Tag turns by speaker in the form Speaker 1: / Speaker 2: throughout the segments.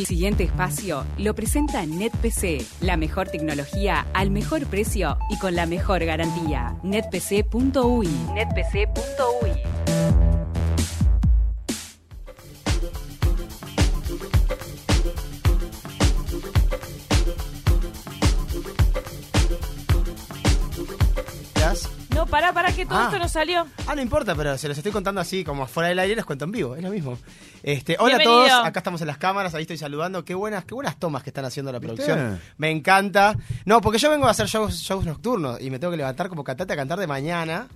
Speaker 1: El siguiente espacio lo presenta NetPC, la mejor tecnología al mejor precio y con la mejor garantía. netpc.ui. netpc.ui.
Speaker 2: que todo
Speaker 3: Ah.
Speaker 2: esto no salió.
Speaker 3: Ah, no importa, pero se los estoy contando así, como fuera del aire, les cuento en vivo, es lo mismo. Este, hola a todos, acá estamos en las cámaras, ahí estoy saludando. Qué buenas, qué buenas tomas que están haciendo la
Speaker 4: ¿Viste?
Speaker 3: producción. Me encanta. No, porque yo vengo a hacer shows, shows nocturnos y me tengo que levantar como cantante a cantar de mañana.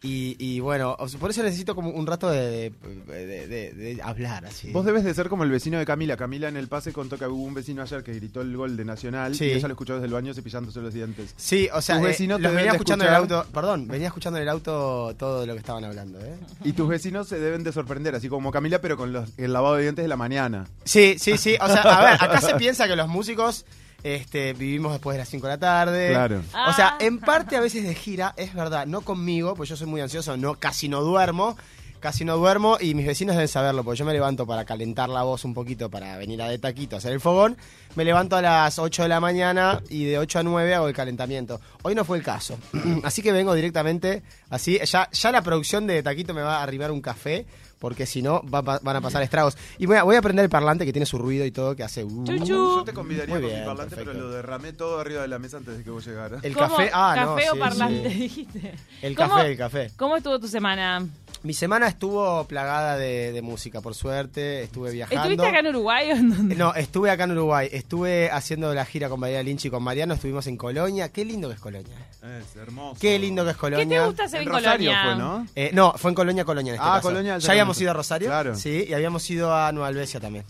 Speaker 3: Y, y bueno, por eso necesito como un rato de, de- de- de- de hablar así.
Speaker 4: Vos debes de ser como el vecino de Camila. Camila en el pase contó que hubo un vecino ayer que gritó el gol de Nacional
Speaker 3: Sí.
Speaker 4: y ella lo escuchó desde el baño cepillándose los dientes.
Speaker 3: Sí, o sea,
Speaker 4: Tus
Speaker 3: eh,
Speaker 4: vecinos
Speaker 3: los venía escuchando en el auto, perdón, venía escuchando en el auto todo lo que estaban hablando, ¿eh?
Speaker 4: Y tus vecinos se deben de sorprender, así como Camila, pero con los- el lavado de dientes de la mañana.
Speaker 3: Sí, sí, sí. O sea, a ver, acá se piensa que los músicos este, vivimos después de las 5 de la tarde.
Speaker 4: Claro.
Speaker 3: O sea,
Speaker 2: Ah.
Speaker 3: en parte a veces de gira, es verdad, no conmigo, pues yo soy muy ansioso, no, casi no duermo. Casi no duermo y mis vecinos deben saberlo, porque yo me levanto para calentar la voz un poquito, para venir a de taquito a hacer el fogón. Me levanto a las 8 de la mañana y de 8 a 9 hago el calentamiento. Hoy no fue el caso. Así que vengo directamente, así, ya, ya la producción de taquito me va a arribar un café, porque si no va- va- van a pasar estragos. Y voy a, voy a prender el parlante que tiene su ruido y todo, que hace... uh,
Speaker 2: Chuchu.
Speaker 4: Yo te convidaría
Speaker 3: Muy
Speaker 4: con
Speaker 3: bien,
Speaker 4: mi parlante, pero
Speaker 3: perfecto.
Speaker 4: lo derramé todo arriba de la mesa antes de que vos llegaras.
Speaker 3: El
Speaker 2: ¿Cómo?
Speaker 3: café, ah, no,
Speaker 2: ¿Café o
Speaker 3: sí,
Speaker 2: parlante,
Speaker 3: sí.
Speaker 2: dijiste?
Speaker 3: El
Speaker 2: ¿Cómo-
Speaker 3: café, el café.
Speaker 2: ¿Cómo estuvo tu semana?
Speaker 3: Mi semana estuvo plagada de, de música, por suerte. Estuve viajando.
Speaker 2: ¿Estuviste acá en Uruguay o en dónde?
Speaker 3: No, estuve acá en Uruguay. Estuve haciendo la gira con María Lynch y con Mariano. Estuvimos en Colonia. Qué lindo que es Colonia.
Speaker 4: Es hermoso.
Speaker 3: Qué lindo que es
Speaker 2: ¿Qué
Speaker 3: Colonia.
Speaker 2: te gusta hacer
Speaker 4: En
Speaker 2: en,
Speaker 4: Rosario
Speaker 2: Colonia?
Speaker 4: fue, ¿no?
Speaker 3: Eh, no, fue en Colonia, Colonia en este
Speaker 4: Ah,
Speaker 3: caso.
Speaker 4: Colonia,
Speaker 3: Ya habíamos
Speaker 4: exactamente.
Speaker 3: ido a Rosario.
Speaker 4: Claro.
Speaker 3: Sí, y habíamos ido a Nueva Albesia también.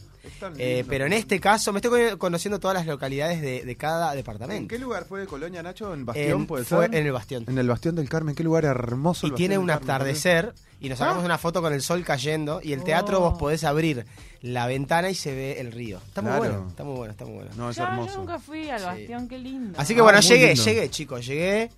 Speaker 3: Eh, pero en este caso, me estoy con- conociendo todas las localidades de, de cada departamento.
Speaker 4: ¿En qué lugar fue de Colonia, Nacho? ¿En Bastión,
Speaker 3: En-
Speaker 4: puede
Speaker 3: fue
Speaker 4: ser?
Speaker 3: en el Bastión.
Speaker 4: En el Bastión del Carmen. Qué lugar hermoso.
Speaker 3: y
Speaker 4: el
Speaker 3: tiene un
Speaker 4: Carmen,
Speaker 3: atardecer y nos sacamos
Speaker 4: Ah.
Speaker 3: una foto con el sol cayendo y el teatro
Speaker 2: Oh.
Speaker 3: vos podés abrir la ventana y se ve el río. Está muy
Speaker 4: Claro.
Speaker 3: bueno, está muy bueno, está muy bueno.
Speaker 4: No, es
Speaker 2: Ya,
Speaker 4: hermoso.
Speaker 2: yo nunca fui al
Speaker 3: Sí.
Speaker 2: Bastión, qué lindo.
Speaker 3: Así que
Speaker 4: Ah,
Speaker 3: bueno,
Speaker 4: muy
Speaker 3: llegué,
Speaker 4: lindo.
Speaker 3: llegué, chicos, llegué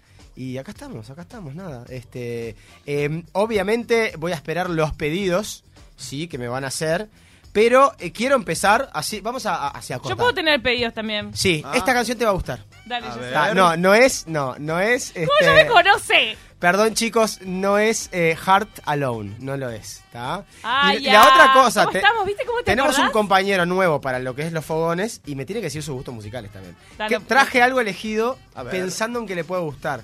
Speaker 3: y acá estamos, acá estamos, nada. Este, eh, obviamente voy a esperar los pedidos, sí, que me van a hacer, pero eh, quiero empezar así, vamos a, a- hacia
Speaker 2: Yo
Speaker 3: cortar.
Speaker 2: puedo tener pedidos también.
Speaker 3: Sí,
Speaker 4: Ah.
Speaker 3: esta canción te va a gustar.
Speaker 2: Dale,
Speaker 4: A
Speaker 2: yo
Speaker 4: ver.
Speaker 2: sé.
Speaker 3: Ah, no, no es, no, no es.
Speaker 2: ¿Cómo
Speaker 3: este,
Speaker 2: ya me conoce?
Speaker 3: Perdón chicos, no es eh, Heart Alone, no lo es, ¿está?
Speaker 2: Ah,
Speaker 3: y
Speaker 2: ya.
Speaker 3: la otra cosa,
Speaker 2: ¿Cómo
Speaker 3: te-
Speaker 2: estamos? ¿Viste cómo te
Speaker 3: tenemos un compañero nuevo para lo que es los fogones y me tiene que decir sus gustos musicales también.
Speaker 2: Dale.
Speaker 3: Que traje algo elegido
Speaker 4: A ver.
Speaker 3: pensando en que le puede gustar.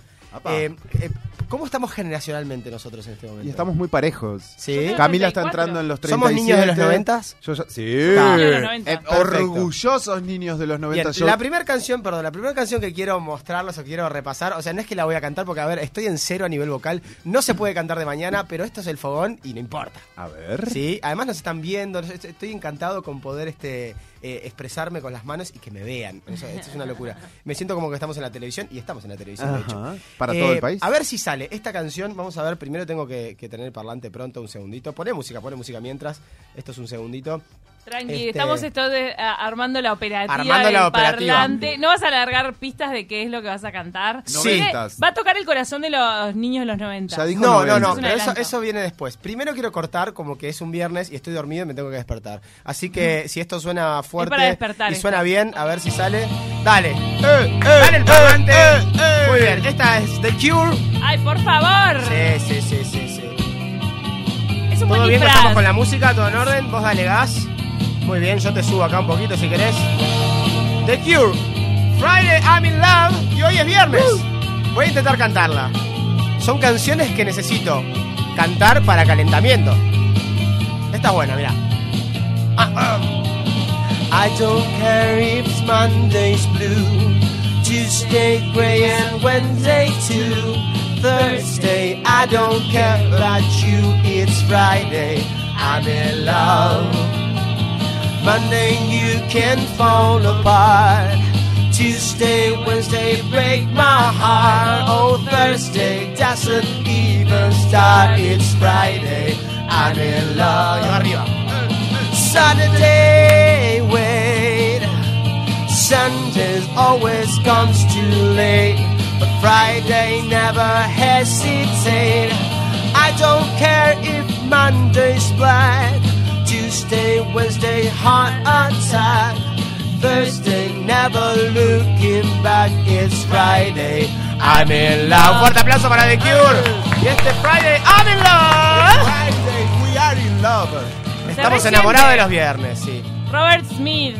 Speaker 3: Eh, eh, ¿Cómo estamos generacionalmente nosotros en este momento?
Speaker 4: Y estamos muy parejos.
Speaker 3: Sí.
Speaker 2: Yo
Speaker 4: Camila está
Speaker 2: 34.
Speaker 4: entrando en los 37.
Speaker 3: ¿Somos niños de los 90s?
Speaker 4: Yo ya- sí.
Speaker 3: Niños
Speaker 2: de los 90.
Speaker 4: Eh, orgullosos niños de los 90.
Speaker 3: Bien,
Speaker 4: Yo-
Speaker 3: la primera canción, perdón, la primera canción que quiero mostrarles o quiero repasar, o sea, no es que la voy a cantar porque, a ver, estoy en cero a nivel vocal, no se puede cantar de mañana, pero esto es el fogón y no importa.
Speaker 4: A ver.
Speaker 3: Sí, además nos están viendo, estoy encantado con poder este eh, expresarme con las manos y que me vean. Eso, esto es una locura. Me siento como que estamos en la televisión y estamos en la televisión, de hecho.
Speaker 4: Para
Speaker 3: Eh,
Speaker 4: todo el país.
Speaker 3: A ver si sale esta canción. Vamos a ver, primero tengo que, que tener el parlante pronto, un segundito. Pone música, pone música mientras. Esto es un segundito.
Speaker 2: Tranqui,
Speaker 3: Este-
Speaker 2: estamos esto de- a- armando la operativa
Speaker 3: Armando
Speaker 2: del
Speaker 3: la operativa.
Speaker 2: parlante. ¿No vas a alargar pistas de qué es lo que vas a cantar?
Speaker 3: Sí.
Speaker 2: Va a tocar el corazón de los niños de los 90.
Speaker 4: Ya dijo
Speaker 3: No, no,
Speaker 4: 90.
Speaker 3: no,
Speaker 2: Es
Speaker 3: pero eso, viene después. Primero quiero cortar como que es un viernes y estoy dormido y me tengo que despertar. Así que si esto suena fuerte
Speaker 2: para despertar
Speaker 3: y
Speaker 2: esto.
Speaker 3: suena bien, a ver si sale. Dale.
Speaker 4: Eh,
Speaker 3: Dale el parlante. Muy bien, esta es The Cure.
Speaker 2: ¡Ay, por favor!
Speaker 3: Sí, sí, sí, sí, sí.
Speaker 2: Es un buen
Speaker 3: Todo bien,
Speaker 2: disfraz.
Speaker 3: estamos con la música, todo en orden. Vos dale gas. Muy bien, yo te subo acá un poquito si querés. The Cure. Friday I'm in love. Y hoy es viernes. Voy a intentar cantarla. Son canciones que necesito cantar para calentamiento. Esta es buena, mirá. Ah, ah. I don't care if Monday's blue, Tuesday gray and Wednesday too. Thursday, I don't care about you, it's Friday, I'm in love. Monday, you can fall apart. Tuesday, Wednesday, break my heart. Oh, Thursday doesn't even start, it's Friday, I'm in love. Saturday, wait. Sundays always comes too late, but Friday never hesitate. I don't care if Monday's black, Tuesday Wednesday, heart attack. Thursday, never looking back. It's Friday, I'm in love. Un fuerte aplauso para The Cure. Y este Friday, I'm in love.
Speaker 4: Friday, we are in love.
Speaker 3: Estamos enamorados de los viernes, sí.
Speaker 2: Robert Smith.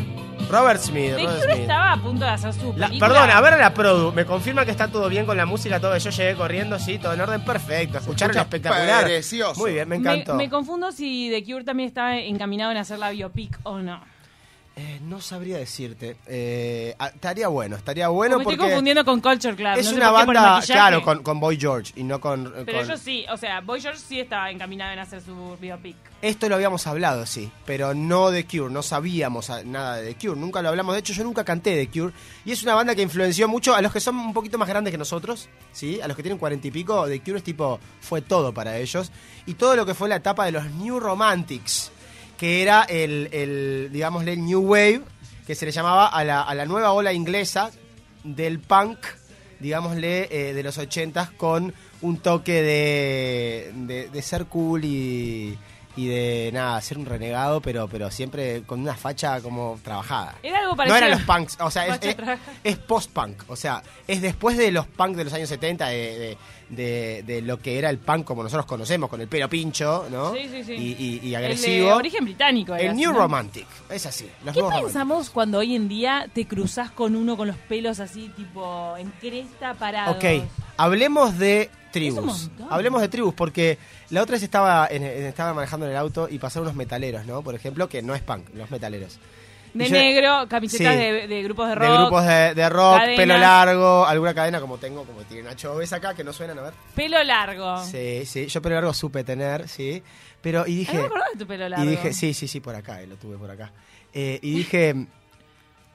Speaker 3: Robert Smith, Robert
Speaker 2: Cure
Speaker 3: Smith.
Speaker 2: estaba a punto de hacer su
Speaker 3: La-
Speaker 2: película.
Speaker 3: perdón, a ver la produ. Me confirma que está todo bien con la música, todo. Yo llegué corriendo, sí, todo en orden perfecto. Escucharon
Speaker 4: escucha
Speaker 3: espectacular.
Speaker 4: precioso.
Speaker 3: Muy bien, me
Speaker 2: Me,
Speaker 3: encantó.
Speaker 2: me confundo si The Cure también estaba encaminado en hacer la biopic o no.
Speaker 3: Eh, no sabría decirte. Eh, ah, estaría bueno, estaría bueno
Speaker 2: me
Speaker 3: porque
Speaker 2: estoy confundiendo con Culture Club.
Speaker 3: es
Speaker 2: no sé
Speaker 3: una banda, claro, con, con Boy George y no con.
Speaker 2: Pero
Speaker 3: con-
Speaker 2: ellos sí, o sea, Boy George sí estaba encaminado en hacer su biopic.
Speaker 3: Esto lo habíamos hablado, sí, pero no de Cure, no sabíamos nada de The Cure, nunca lo hablamos. De hecho, yo nunca canté de Cure y es una banda que influenció mucho a los que son un poquito más grandes que nosotros, sí, a los que tienen cuarenta y pico. The Cure es tipo fue todo para ellos y todo lo que fue la etapa de los New Romantics, que era el, el digámosle, el New Wave, que se le llamaba a la, a la nueva ola inglesa del punk, digámosle, eh, de los ochentas con un toque de, de, de ser cool y, y de nada, ser un renegado, pero, pero siempre con una facha como trabajada.
Speaker 2: Era algo
Speaker 3: No
Speaker 2: parecido.
Speaker 3: eran los punks, o sea, es, post-punk, o sea, es después de los punk de los años 70, de, de, de- de lo que era el punk como nosotros conocemos, con el pelo pincho, ¿no?
Speaker 2: Sí, sí, sí.
Speaker 3: Y, y- y
Speaker 2: El
Speaker 3: agresivo.
Speaker 2: de origen británico. era
Speaker 3: El
Speaker 2: así,
Speaker 3: New
Speaker 2: ¿no?
Speaker 3: Romantic, es así. Los
Speaker 2: ¿Qué
Speaker 3: románticos.
Speaker 2: pensamos cuando hoy en día te cruzas con uno con los pelos así, tipo, en cresta parados?
Speaker 3: Ok, hablemos de tribus. Hablemos de tribus, porque la otra vez estaba, en- en- estaba manejando en el auto y pasaron unos metaleros, ¿no? Por ejemplo, que no es punk, los metaleros.
Speaker 2: De yo-17, camisetas
Speaker 3: Sí.
Speaker 2: de, de grupos de rock.
Speaker 3: De grupos de, de rock,
Speaker 2: cadenas.
Speaker 3: pelo largo, alguna cadena como tengo, como tiene Nacho ves acá, que no suenan, a ver.
Speaker 2: Pelo largo.
Speaker 3: Sí, sí, yo pelo largo supe tener, sí. Pero, y dije...
Speaker 2: no me de tu pelo largo.
Speaker 3: Y dije, sí, sí, sí, por acá, eh, lo tuve por acá. Eh, y dije,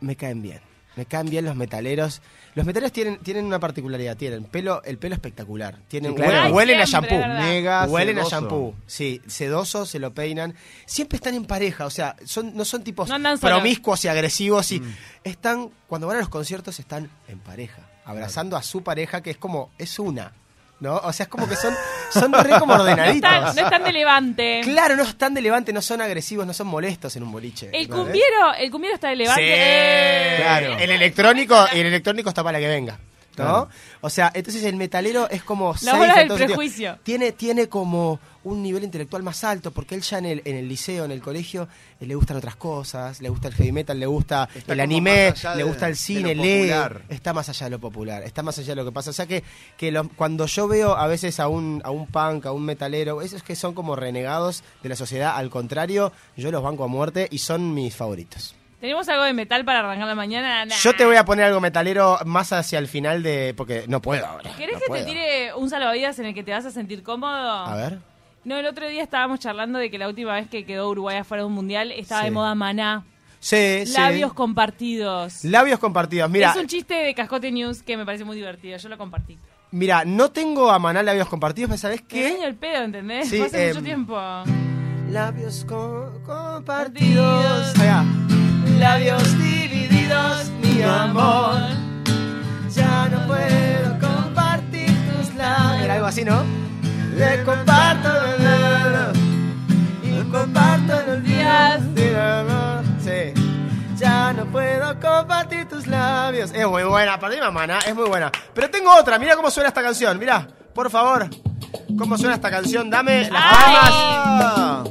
Speaker 3: me caen bien. Me caen bien los metaleros. Los metaleros tienen, tienen una particularidad, tienen pelo, el pelo espectacular. Tienen,
Speaker 4: Sí, claro.
Speaker 3: huelen,
Speaker 2: Ay,
Speaker 3: huelen a shampoo.
Speaker 4: Mega
Speaker 3: Huelen a shampoo. Sí, sedoso, se lo peinan. Siempre están en pareja, o sea, son, no son tipos
Speaker 2: No andan solos.
Speaker 3: promiscuos y agresivos. Y
Speaker 4: Mm.
Speaker 3: están, cuando van a los conciertos, están en pareja, abrazando a su pareja, que es como, es una. ¿No? O sea, es como que son, son re como
Speaker 2: No
Speaker 3: ordenaditos.
Speaker 2: están, no están de levante.
Speaker 3: Claro, no están de levante, no son agresivos, no son molestos en un boliche.
Speaker 2: El
Speaker 3: ¿entendés?
Speaker 2: cumbiero, el cumbiero está de levante.
Speaker 3: Sí,
Speaker 2: Eh.
Speaker 3: claro. El electrónico, el electrónico está para que venga. ¿No?
Speaker 4: Claro.
Speaker 3: O sea, entonces el metalero es como.
Speaker 2: La del prejuicio.
Speaker 3: Tiene, tiene como un nivel intelectual más alto, porque él ya en el, en el liceo, en el colegio, eh, le gustan otras cosas, le gusta el heavy metal, le gusta
Speaker 4: Está
Speaker 3: el anime, le
Speaker 4: de-
Speaker 3: gusta el cine, lee.
Speaker 4: popular.
Speaker 3: Está más allá de lo popular, está más allá de lo que pasa. O sea que, que lo- cuando yo veo a veces a un, a un punk, a un metalero, esos que son como renegados de la sociedad, al contrario, yo los banco a muerte y son mis favoritos.
Speaker 2: ¿Tenemos algo de metal para arrancar la mañana? Nah.
Speaker 3: Yo te voy a poner algo metalero más hacia el final de. Porque no puedo ahora.
Speaker 2: ¿Querés
Speaker 3: no
Speaker 2: que
Speaker 3: puedo.
Speaker 2: te tire un salvavidas en el que te vas a sentir cómodo?
Speaker 3: A ver.
Speaker 2: No, el otro día estábamos charlando de que la última vez que quedó Uruguay afuera de un mundial estaba
Speaker 3: Sí.
Speaker 2: de moda maná.
Speaker 3: Sí, sí.
Speaker 2: Labios compartidos.
Speaker 3: Labios compartidos. Mira,
Speaker 2: es un chiste de Cascote News que me parece muy divertido. Yo lo compartí.
Speaker 3: mira, no tengo a Maná labios compartidos, pero ¿sabes
Speaker 2: Qué
Speaker 3: qué?
Speaker 2: el pedo, ¿entendés?
Speaker 3: Sí,
Speaker 2: hace mucho
Speaker 3: em,
Speaker 2: tiempo.
Speaker 3: Labios co- compartidos. Allá. Labios divididos, mi amor. Ya no puedo compartir tus labios. Era algo así, ¿no? Te comparto el dedo y comparto los días de amor. Sí. Ya no puedo compartir tus labios. Es muy buena, perdí mamá, es muy buena. Pero tengo otra, mira cómo suena esta canción, mira, por favor. ¿Cómo suena esta canción? Dame las palmas.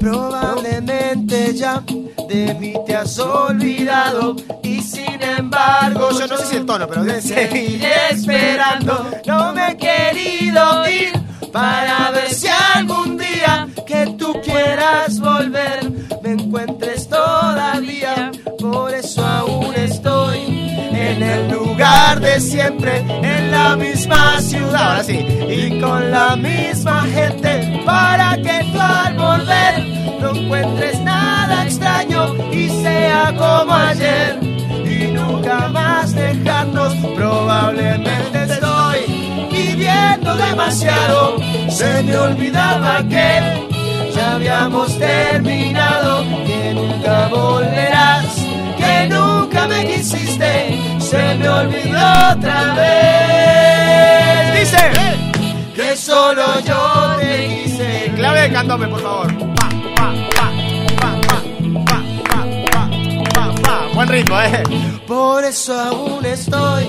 Speaker 3: Probablemente ya de mí te has olvidado y sin embargo yo no sé si el tono, pero seguiré esperando. No me he querido ir para ver si algún día que tú quieras volver me encuentres todavía. Por eso aún estoy en el lugar de siempre, en la misma ciudad, ahora sí, y con la misma gente, para que al volver. No encuentres nada extraño y sea como ayer, y nunca más dejarnos, probablemente estoy viviendo demasiado, se me olvidaba que ya habíamos terminado, que nunca volverás, que nunca me quisiste, se me olvidó otra vez. Dice solo yo te quise. Clave de candombe, por favor. Pa, pa, pa, pa.
Speaker 5: Buen ritmo, ¿eh?
Speaker 3: Por eso aún estoy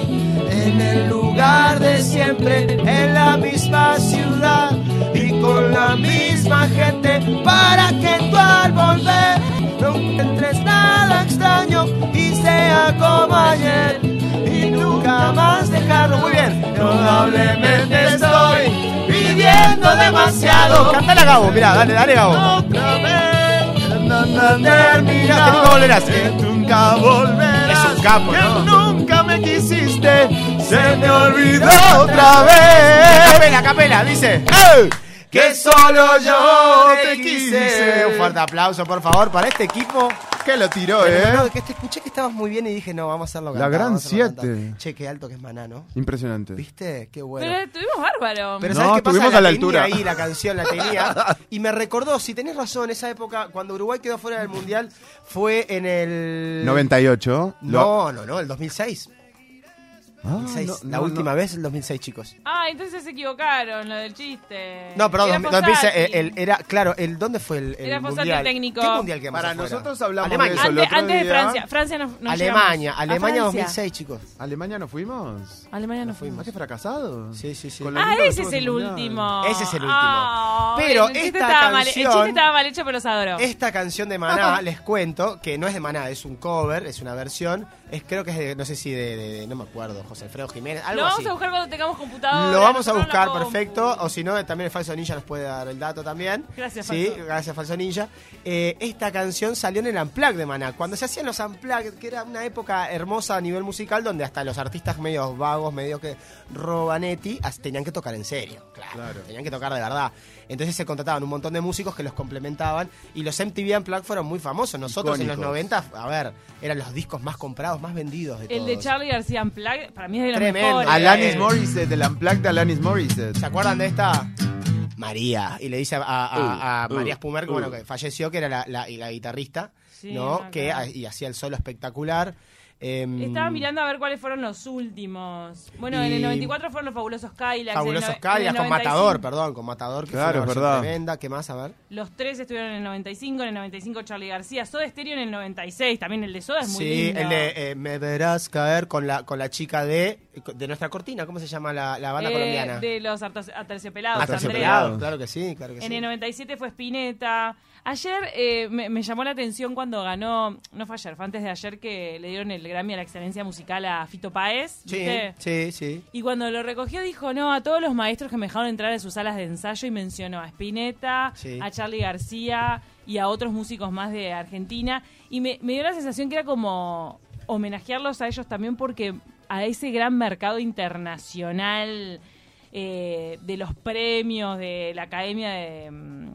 Speaker 3: en el lugar de siempre, en la misma ciudad y con la misma gente, para que tú al volver no encuentres nada extraño y sea como ayer y nunca más dejarlo. Muy bien, probablemente estoy viviendo demasiado.
Speaker 5: Cantala Gabo, mirá, dale, dale Gabo.
Speaker 3: Otra vez, no,
Speaker 5: Que nunca volverás.
Speaker 3: que nunca volverás.
Speaker 5: Es un capo,
Speaker 3: que
Speaker 5: ¿no?
Speaker 3: nunca me quisiste, se me olvidó otra vez.
Speaker 5: Capela, capela, dice.
Speaker 3: Que solo yo te quise.
Speaker 5: Un fuerte aplauso, por favor, para este equipo.
Speaker 4: Que lo tiró,
Speaker 3: Pero,
Speaker 4: ¿eh?
Speaker 3: no, que te escuché que estabas muy bien y dije, no, vamos a hacerlo
Speaker 4: La
Speaker 3: cantar,
Speaker 4: gran
Speaker 3: vamos a hacerlo
Speaker 4: siete.
Speaker 3: cantar. Che, qué alto que es Maná, ¿no?
Speaker 4: Impresionante.
Speaker 3: ¿Viste? Qué bueno.
Speaker 2: Pero estuvimos bárbaro.
Speaker 3: Pero
Speaker 4: No,
Speaker 3: ¿sabes qué pasa?
Speaker 4: estuvimos a la
Speaker 3: tenía
Speaker 4: altura.
Speaker 3: ahí la canción, la tenía. y me recordó, si tenés razón, esa época, cuando Uruguay quedó fuera del Mundial, fue en el...
Speaker 4: 98. Lo-
Speaker 3: No, no, no, el 2006.
Speaker 4: Ah,
Speaker 3: 2006.
Speaker 4: no,
Speaker 3: la
Speaker 4: no,
Speaker 3: última
Speaker 4: no.
Speaker 3: vez, el 2006, chicos.
Speaker 2: Ah, entonces se equivocaron, lo del chiste.
Speaker 3: No, perdón,
Speaker 2: Era
Speaker 3: 2006,
Speaker 2: Fossati.
Speaker 3: el, el- era, claro, el, ¿dónde fue el, el
Speaker 2: Era
Speaker 3: mundial?
Speaker 2: técnico.
Speaker 3: ¿Qué mundial quedamos
Speaker 4: Para
Speaker 3: afuera?
Speaker 4: nosotros hablamos
Speaker 3: Alemania.
Speaker 4: de eso el
Speaker 2: Antes,
Speaker 4: otro
Speaker 2: antes de. Francia. Francia no, no
Speaker 3: Alemania,
Speaker 2: llegamos.
Speaker 3: Alemania
Speaker 2: ¿A Francia?
Speaker 3: 2006, chicos.
Speaker 4: ¿Alemania no fuimos?
Speaker 2: Alemania no
Speaker 3: No
Speaker 2: fuimos.
Speaker 4: ¿Más que fracasados?
Speaker 3: Sí, sí, sí.
Speaker 2: Ah,
Speaker 4: que
Speaker 2: ese es el
Speaker 4: mundial.
Speaker 2: último.
Speaker 3: Ese es el último.
Speaker 2: Ah,
Speaker 3: Pero
Speaker 2: el
Speaker 3: esta
Speaker 2: estaba mal- el
Speaker 3: canción-
Speaker 2: chiste estaba mal hecho, pero los adoro.
Speaker 3: Esta canción de Maná, les cuento, que no es de Maná, es un cover, es una versión. Es, creo que es de, no sé si de, de- de- no me acuerdo, José Alfredo Jiménez, algo
Speaker 2: Lo vamos
Speaker 3: así.
Speaker 2: a buscar cuando tengamos computadora.
Speaker 3: Lo vamos a buscar, perfecto. O si no, también el Falso Ninja nos puede dar el dato también.
Speaker 2: Gracias,
Speaker 3: Sí,
Speaker 2: Falso.
Speaker 3: gracias, Falso Ninja. Eh, esta canción salió en el Unplugged de Maná. Cuando se hacían los Unplugged, que era una época hermosa a nivel musical, donde hasta los artistas medios vagos, medio que robanetti, as- tenían que tocar en serio. Claro,
Speaker 4: Claro.
Speaker 3: Tenían que tocar de verdad. Entonces se contrataban un montón de músicos que los complementaban. Y los MTV Unplugged fueron muy famosos. Nosotros en los
Speaker 4: Icónicos.
Speaker 3: 90, a ver, eran los discos más comprados, más vendidos de
Speaker 2: El de. Charlie García Unplugged, para mí es de los
Speaker 3: Tremendo.
Speaker 2: mejores.
Speaker 4: Alanis
Speaker 3: Eh.
Speaker 4: Morissette, el Unplugged de Alanis Morissette.
Speaker 3: ¿Se acuerdan de esta? María. Y le dice a, a- a
Speaker 4: Uh,
Speaker 3: María
Speaker 4: uh,
Speaker 3: Spumer, que, bueno,
Speaker 4: uh.
Speaker 3: que falleció, que era la, la- y la guitarrista,
Speaker 2: Sí,
Speaker 3: ¿no? que y hacía el solo espectacular. Em,
Speaker 2: Estaba mirando a ver cuáles fueron los últimos. Bueno, en el 94 fueron los fabulosos Kylax.
Speaker 3: Fabulosos
Speaker 2: en en el
Speaker 3: con
Speaker 2: 95
Speaker 3: Matador, perdón, con Matador, que
Speaker 4: Claro,
Speaker 3: fue una tremenda. ¿Qué más? A ver.
Speaker 2: Los tres estuvieron en el 95, en el 95 Charlie García. Soda Stereo en el 96. También el de Soda es muy
Speaker 3: sí,
Speaker 2: lindo.
Speaker 3: el de eh, Me verás caer con la, con la chica de, de nuestra cortina. ¿Cómo se llama la, la banda
Speaker 2: Eh,
Speaker 3: colombiana?
Speaker 2: De los aterci- aterciopelados.
Speaker 3: Aterciopelados,
Speaker 2: Andrea.
Speaker 3: claro que sí, claro que
Speaker 2: En
Speaker 3: sí.
Speaker 2: el 97 fue Spinetta. Ayer eh, me, me llamó la atención cuando ganó, no fue ayer, fue antes de ayer que le dieron el Grammy a la excelencia musical a Fito Páez.
Speaker 3: Sí,
Speaker 2: ¿viste?
Speaker 3: sí, sí.
Speaker 2: Y cuando lo recogió dijo, no, a todos los maestros que me dejaron entrar en sus salas de ensayo y mencionó a Spinetta,
Speaker 3: Sí.
Speaker 2: a Charlie García y a otros músicos más de Argentina. Y me, me dio la sensación que era como homenajearlos a ellos también porque a ese gran mercado internacional eh, de los premios de la Academia de, mm,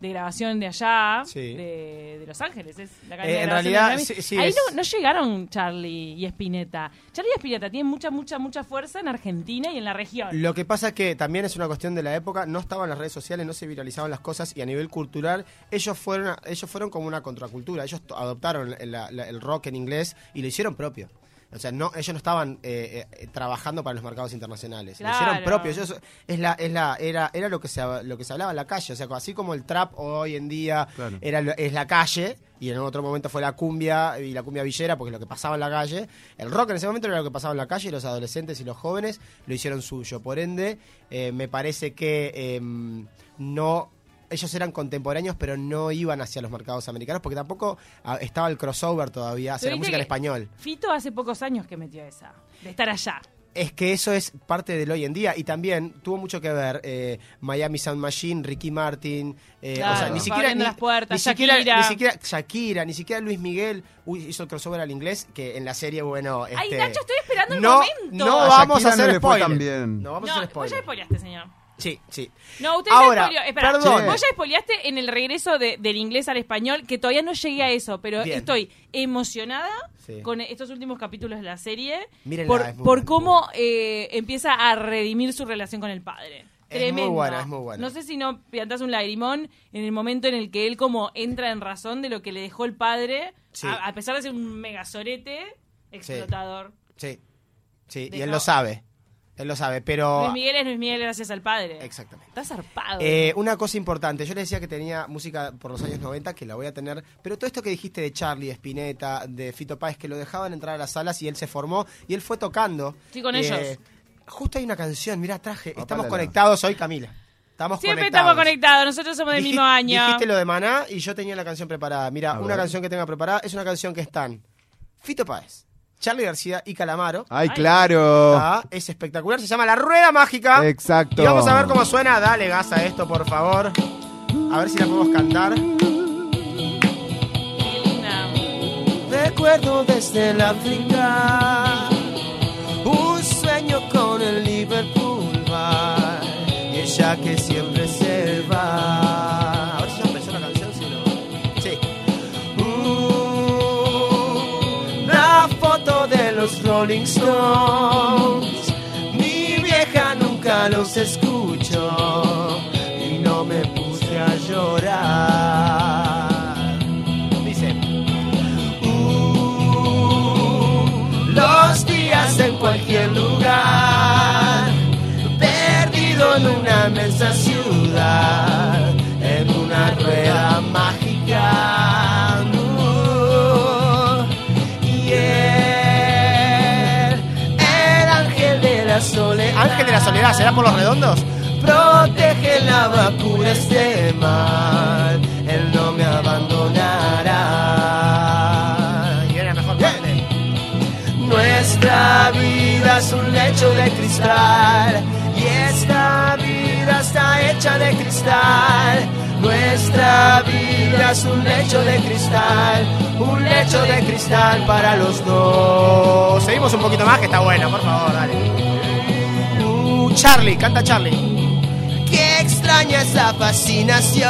Speaker 2: de Grabación de allá,
Speaker 3: Sí.
Speaker 2: de, de Los Ángeles, es la
Speaker 3: Eh,
Speaker 2: de
Speaker 3: en
Speaker 2: de
Speaker 3: realidad,
Speaker 2: Grammy.
Speaker 3: sí- sí
Speaker 2: Ahí
Speaker 3: es-
Speaker 2: no, no llegaron Charlie y Spinetta. Charlie y Spinetta tienen mucha, mucha, mucha fuerza en Argentina y en la región.
Speaker 3: Lo que pasa es que también es una cuestión de la época, no estaban las redes sociales, no se viralizaban las cosas y a nivel cultural ellos fueron ellos fueron como una contracultura, ellos adoptaron el, la- el rock en inglés y lo hicieron propio. O sea, no, ellos no estaban eh, eh, trabajando para los mercados internacionales, lo hicieron propio. Ellos, es la, es la, era, era lo que se lo que se hablaba en la calle. O sea, así como el trap hoy en día
Speaker 4: Claro.
Speaker 3: era lo- es la calle y en otro momento fue la cumbia y la cumbia villera porque es lo que pasaba en la calle. El rock en ese momento era lo que pasaba en la calle y los adolescentes y los jóvenes lo hicieron suyo. Por ende, eh, me parece que em, no ellos eran contemporáneos pero no iban hacia los mercados americanos porque tampoco ah, estaba el crossover todavía hacia la música en español.
Speaker 2: Fito hace pocos años que metió esa, de estar allá.
Speaker 3: Es que eso es parte del hoy en día y también tuvo mucho que ver eh, Miami Sound Machine, Ricky Martin, eh,
Speaker 2: Claro,
Speaker 3: o sea, ni siquiera ni,
Speaker 2: las puertas,
Speaker 3: ni siquiera,
Speaker 2: Shakira.
Speaker 3: ni siquiera Shakira, ni siquiera Luis Miguel uy, hizo el crossover al inglés que en la serie bueno,
Speaker 2: Ay,
Speaker 3: este,
Speaker 2: Nacho, estoy esperando el
Speaker 3: no,
Speaker 2: momento.
Speaker 3: no
Speaker 4: A
Speaker 3: vamos a
Speaker 4: Shakira no
Speaker 3: hacer
Speaker 4: fue
Speaker 3: spoiler. No vamos
Speaker 2: No,
Speaker 3: a hacer
Speaker 2: vos ya
Speaker 3: spoiler.
Speaker 2: spoileaste, señor.
Speaker 3: Sí, sí.
Speaker 2: No, usted
Speaker 3: Ahora,
Speaker 2: ya. Espera,
Speaker 3: perdón.
Speaker 2: vos ya spoileaste en el regreso de- del inglés al español, que todavía no llegué a eso, pero
Speaker 3: Bien.
Speaker 2: estoy emocionada
Speaker 3: Sí.
Speaker 2: con estos últimos capítulos de la serie
Speaker 3: Mírenla,
Speaker 2: por, por cómo eh, empieza a redimir su relación con el padre.
Speaker 3: Es muy buena, es muy buena.
Speaker 2: No sé si no piantás un lagrimón en el momento en el que él como entra en razón de lo que le dejó el padre,
Speaker 3: Sí.
Speaker 2: a, a pesar de ser un megasorete explotador.
Speaker 3: Sí. Sí, y
Speaker 2: Dejó-
Speaker 3: él lo sabe.
Speaker 5: Él lo sabe, pero...
Speaker 2: Luis Miguel es Luis Miguel gracias al padre.
Speaker 5: Exactamente.
Speaker 2: Está zarpado.
Speaker 5: Eh, una cosa importante, yo le decía que tenía música por los años 90, que la voy a tener, pero todo esto que dijiste de Charlie, de Spinetta, de Fito Páez, que lo dejaban entrar a las salas y él se formó y él fue tocando.
Speaker 2: Sí, con
Speaker 5: Eh,
Speaker 2: ellos.
Speaker 5: Justo hay una canción, mira, traje, estamos conectados hoy, Camila. Estamos
Speaker 2: Siempre
Speaker 5: conectados.
Speaker 2: estamos conectados, nosotros somos del mismo año.
Speaker 5: Dijiste lo de Maná y yo tenía la canción preparada. Mira, una canción que tenga preparada es una canción que están Fito Páez, Charlie García y Calamaro.
Speaker 4: Ay, claro.
Speaker 5: Ah, es espectacular, se llama La Rueda Mágica.
Speaker 4: Exacto.
Speaker 5: Y vamos a ver cómo suena. Dale gas a esto, por favor. A ver si la podemos cantar.
Speaker 3: Recuerdo desde el África un sueño con el Liverpool Bar y ella que Rolling Stones. Mi vieja nunca los escuchó y no me puse a llorar.
Speaker 5: Dice.
Speaker 3: Uh, los días en cualquier lugar, perdido en una inmensa ciudad, en una rueda mágica. Ángel de la Soledad,
Speaker 5: ¿será por los redondos?
Speaker 3: Protege la vacuna este mal, él no me abandonará.
Speaker 5: Y la mejor.
Speaker 3: Nuestra vida es un lecho de cristal y esta vida está hecha de cristal. Nuestra vida es un lecho de cristal, un lecho de cristal para los dos.
Speaker 5: Seguimos un poquito más, que está bueno, por favor, dale. Charlie, canta Charlie.
Speaker 3: Qué extraña esa fascinación.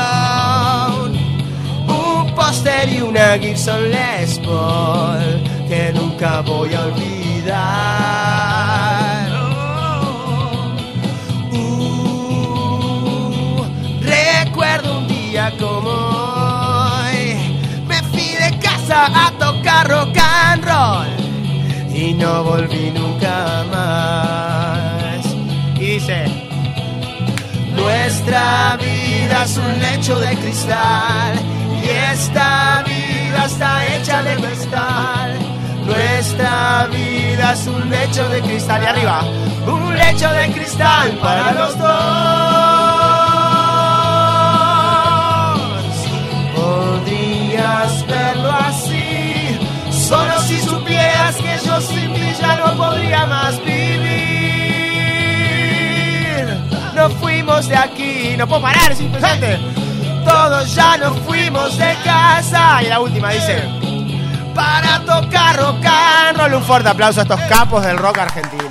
Speaker 3: Un póster y una Gibson Les Paul que nunca voy a olvidar. Uh, recuerdo un día como hoy. Me fui de casa a tocar rock and roll y no volví nunca más.
Speaker 5: Dice.
Speaker 3: Nuestra vida es un lecho de cristal y esta vida está hecha de cristal. Nuestra vida es un lecho de cristal y arriba, un lecho de cristal para los dos.
Speaker 5: Puedo parar, es impresionante.
Speaker 3: todos ya nos fuimos de casa.
Speaker 5: Y la última dice.
Speaker 3: Para tocar rock and roll.
Speaker 5: Un fuerte aplauso a estos capos del rock argentino.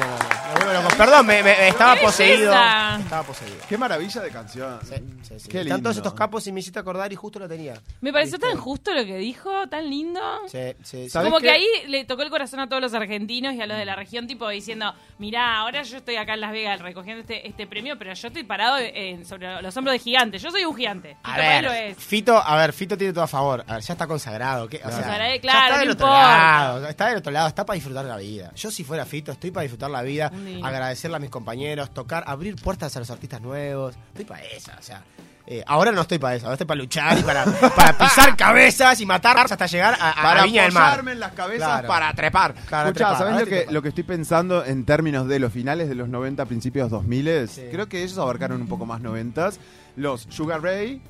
Speaker 5: Perdón, me, me- estaba
Speaker 2: ¡Qué
Speaker 5: poseído.
Speaker 2: belleza!
Speaker 5: Estaba poseído.
Speaker 4: Qué maravilla de canción.
Speaker 5: Sí, sí, sí.
Speaker 4: Qué
Speaker 5: Están todos estos capos y me hiciste acordar y justo lo tenía.
Speaker 2: Me pareció
Speaker 5: ¿Viste?
Speaker 2: tan justo lo que dijo, tan lindo.
Speaker 5: Sí, sí, sí.
Speaker 4: ¿Sabes
Speaker 2: Como que
Speaker 4: qué?
Speaker 2: ahí le tocó el corazón a todos los argentinos y a los de la región, tipo diciendo, mirá, ahora yo estoy acá en Las Vegas recogiendo este, este premio, pero yo estoy parado en- sobre los hombros de gigantes. Yo soy un gigante.
Speaker 5: A
Speaker 2: Fito lo
Speaker 5: ver,
Speaker 2: es.
Speaker 5: Fito, a ver, Fito tiene todo a favor. A ver, ya está consagrado. ¿qué? O sea,
Speaker 2: Consagrado,
Speaker 5: ya
Speaker 2: claro,
Speaker 5: está
Speaker 2: no
Speaker 5: del otro
Speaker 2: importa.
Speaker 5: lado. Está del otro lado, está para disfrutar la vida. Yo si fuera Fito, estoy para disfrutar la vida,
Speaker 2: Un.
Speaker 5: Agradecerle a mis compañeros, tocar, abrir puertas a los artistas nuevos. Estoy para esa, o sea. eh, ahora no estoy para eso, ahora estoy para luchar y para, para pisar cabezas y matar hasta llegar a, a
Speaker 4: Para
Speaker 5: la Viña del Mar.
Speaker 4: en las cabezas
Speaker 5: Claro.
Speaker 4: para trepar.
Speaker 5: Para
Speaker 4: Escuchá,
Speaker 5: trepar,
Speaker 4: ¿sabés
Speaker 5: ahora
Speaker 4: lo que, lo que estoy pensando en términos de los finales de los 90, principios 2000?
Speaker 5: Sí.
Speaker 4: Creo que ellos abarcaron un poco más 90. Los Sugar Ray.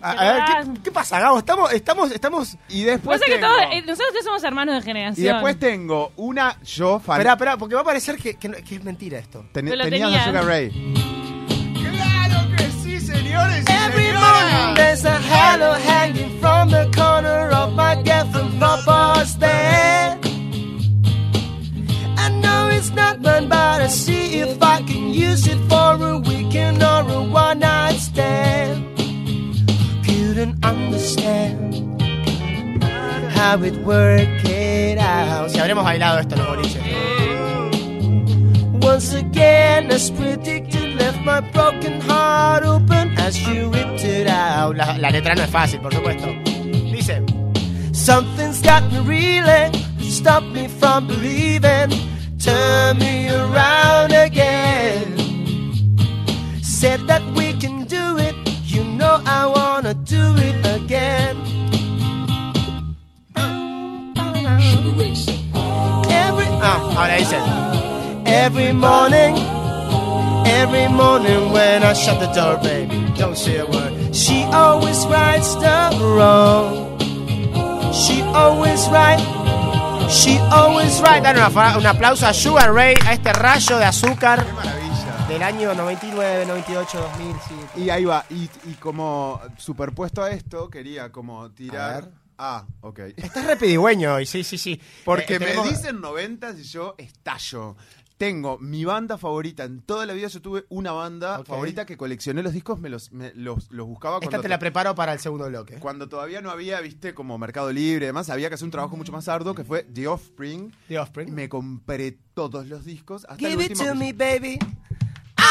Speaker 5: A, a ver, ¿qué, qué pasa, Gabo? Estamos, estamos, estamos.
Speaker 4: Y después.
Speaker 2: Pasa que
Speaker 4: tengo-
Speaker 2: todos, eh, nosotros tres somos hermanos de generación.
Speaker 4: y después tengo una yo fan.
Speaker 5: Espera, espera, porque va a parecer que, que que es mentira esto.
Speaker 4: Ten- tenías a
Speaker 2: tenían.
Speaker 4: Sugar Ray.
Speaker 5: ¡Claro que sí, señores! y
Speaker 3: Every
Speaker 5: señoras!
Speaker 3: morning there's a halo hanging from the corner of my girlfriend Papa's bed. I know it's not mine, but I see if I can use it for a weekend or a one night stand couldn't understand how it worked out.
Speaker 5: Si habremos bailado esto los boliches.
Speaker 3: Once again, as predicted, left my broken heart open as you ripped it out.
Speaker 5: La, la letra no es fácil, por supuesto. Dice:
Speaker 3: Something's got me reeling, stop me from believing, turn me around again. Said that we it again. Every, ah. Every morning, every morning when I shut the door, baby, don't say a word. She always rights the wrong. She always right. She always right. Dan una un aplauso a Sugar Ray, a este rayo de azúcar. Del año 99, 98, 2000. Sí.
Speaker 4: Y ahí va. Y, y como superpuesto a esto, quería como
Speaker 3: A
Speaker 4: tirar.
Speaker 3: ver.
Speaker 4: Ah, ok.
Speaker 3: Estás re pedigüeño hoy, sí, sí, sí.
Speaker 4: Porque
Speaker 3: Eh,
Speaker 4: me dicen noventas y yo estallo. Tengo mi banda favorita. En toda la vida yo tuve una banda
Speaker 3: Ok.
Speaker 4: favorita que coleccioné los discos, me los, me- los, los buscaba
Speaker 3: Esta
Speaker 4: cuando,
Speaker 3: te la preparo para el segundo bloque.
Speaker 4: cuando todavía no había, viste, como Mercado Libre y demás. Había que hacer un trabajo mucho más arduo que fue The Offspring.
Speaker 3: The Offspring.
Speaker 4: Me compré todos los discos hasta
Speaker 3: Give
Speaker 4: el
Speaker 3: it
Speaker 4: último.
Speaker 3: to
Speaker 4: que-
Speaker 3: me, baby.